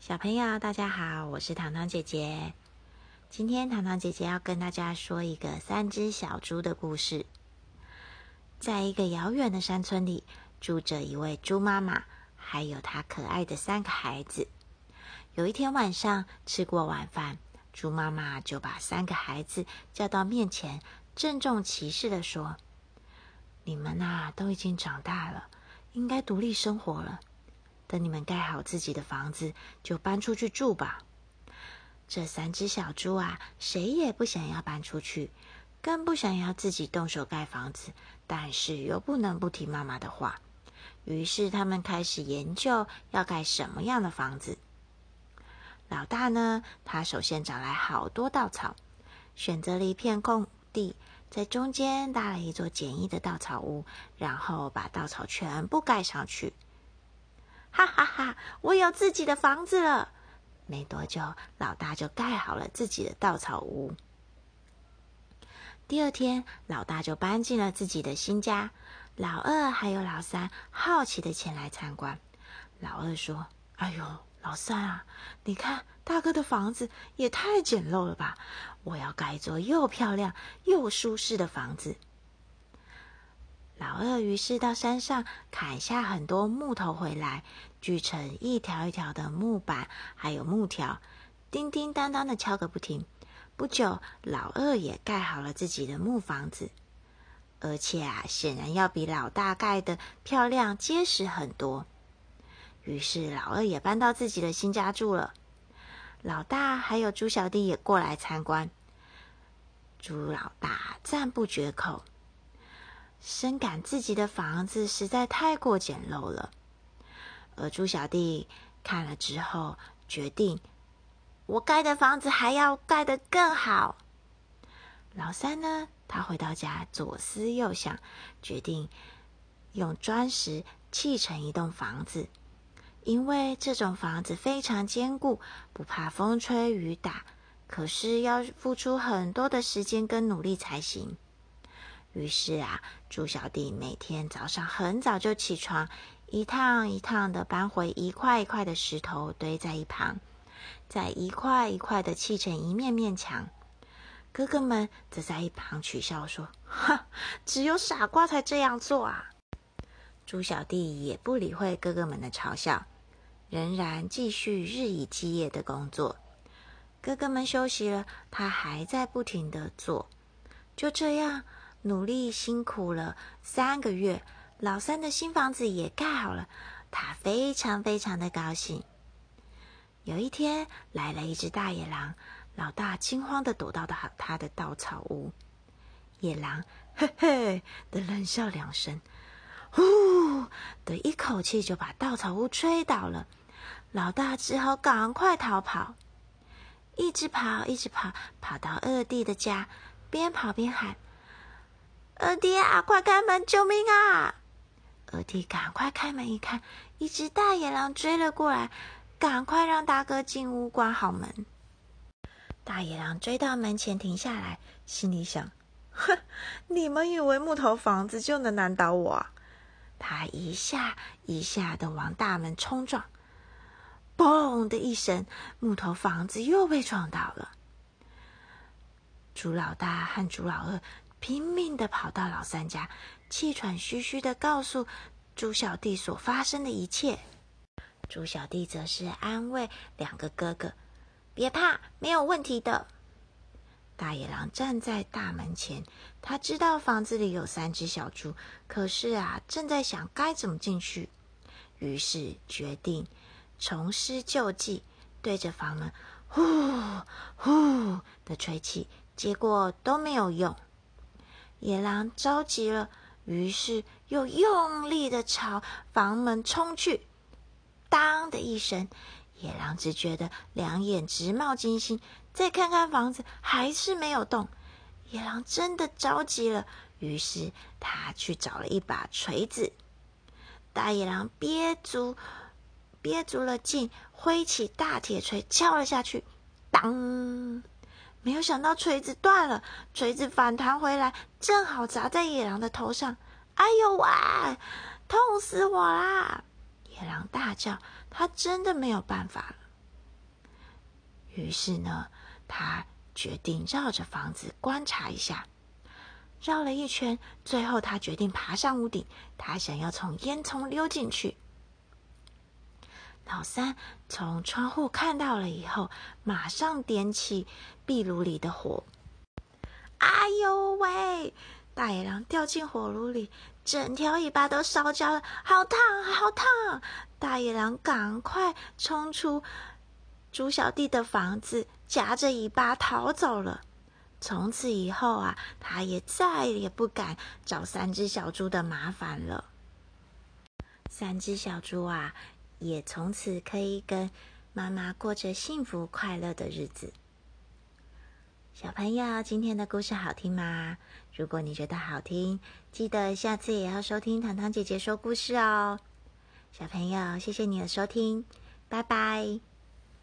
小朋友，大家好，我是糖糖姐姐。今天糖糖姐姐要跟大家说一个三只小猪的故事。在一个遥远的山村里，住着一位猪妈妈，还有她可爱的三个孩子。有一天晚上，吃过晚饭，猪妈妈就把三个孩子叫到面前，郑重其事的说：“你们呐，都已经长大了，应该独立生活了。”等你们盖好自己的房子，就搬出去住吧。这三只小猪啊，谁也不想要搬出去，更不想要自己动手盖房子，但是又不能不听妈妈的话。于是他们开始研究要盖什么样的房子。老大呢，他首先找来好多稻草，选择了一片空地，在中间搭了一座简易的稻草屋，然后把稻草全部盖上去。哈哈哈！我有自己的房子了。没多久，老大就盖好了自己的稻草屋。第二天，老大就搬进了自己的新家。老二还有老三好奇的前来参观。老二说：“哎呦，老三啊，你看大哥的房子也太简陋了吧！我要盖一座又漂亮又舒适的房子。”老二于是到山上砍下很多木头回来，锯成一条一条的木板，还有木条，叮叮当当的敲个不停。不久，老二也盖好了自己的木房子，而且啊，显然要比老大盖的漂亮结实很多。于是，老二也搬到自己的新家住了。老大还有猪小弟也过来参观，猪老大赞不绝口。深感自己的房子实在太过简陋了，而猪小弟看了之后，决定我盖的房子还要盖得更好。老三呢，他回到家左思右想，决定用砖石砌成一栋房子，因为这种房子非常坚固，不怕风吹雨打，可是要付出很多的时间跟努力才行。于是啊，猪小弟每天早上很早就起床，一趟一趟的搬回一块一块的石头堆在一旁，再一块一块的砌成一面面墙。哥哥们则在一旁取笑说：“哈，只有傻瓜才这样做啊！”猪小弟也不理会哥哥们的嘲笑，仍然继续日以继夜的工作。哥哥们休息了，他还在不停的做。就这样。努力辛苦了三个月，老三的新房子也盖好了，他非常非常的高兴。有一天来了一只大野狼，老大惊慌的躲到他他的稻草屋。野狼嘿嘿的冷笑两声，呼的一口气就把稻草屋吹倒了。老大只好赶快逃跑，一直跑，一直跑，跑到二弟的家，边跑边喊。二弟啊，快开门，救命啊！二弟赶快开门一看，一只大野狼追了过来，赶快让大哥进屋关好门。大野狼追到门前停下来，心里想：哼，你们以为木头房子就能难倒我？他一下一下的往大门冲撞，嘣的一声，木头房子又被撞倒了。猪老大和猪老二。拼命的跑到老三家，气喘吁吁的告诉猪小弟所发生的一切。猪小弟则是安慰两个哥哥：“别怕，没有问题的。”大野狼站在大门前，他知道房子里有三只小猪，可是啊，正在想该怎么进去，于是决定重施旧技，对着房门呼呼的吹气，结果都没有用。野狼着急了，于是又用力的朝房门冲去。当的一声，野狼只觉得两眼直冒金星。再看看房子，还是没有动。野狼真的着急了，于是他去找了一把锤子。大野狼憋足憋足了劲，挥起大铁锤敲了下去，当。没有想到锤子断了，锤子反弹回来，正好砸在野狼的头上。哎呦喂，痛死我啦！野狼大叫，他真的没有办法了。于是呢，他决定绕着房子观察一下。绕了一圈，最后他决定爬上屋顶，他想要从烟囱溜进去。老三从窗户看到了以后，马上点起壁炉里的火。哎呦喂！大野狼掉进火炉里，整条尾巴都烧焦了，好烫，好烫！大野狼赶快冲出猪小弟的房子，夹着尾巴逃走了。从此以后啊，他也再也不敢找三只小猪的麻烦了。三只小猪啊。也从此可以跟妈妈过着幸福快乐的日子。小朋友，今天的故事好听吗？如果你觉得好听，记得下次也要收听糖糖姐姐说故事哦。小朋友，谢谢你的收听，拜拜。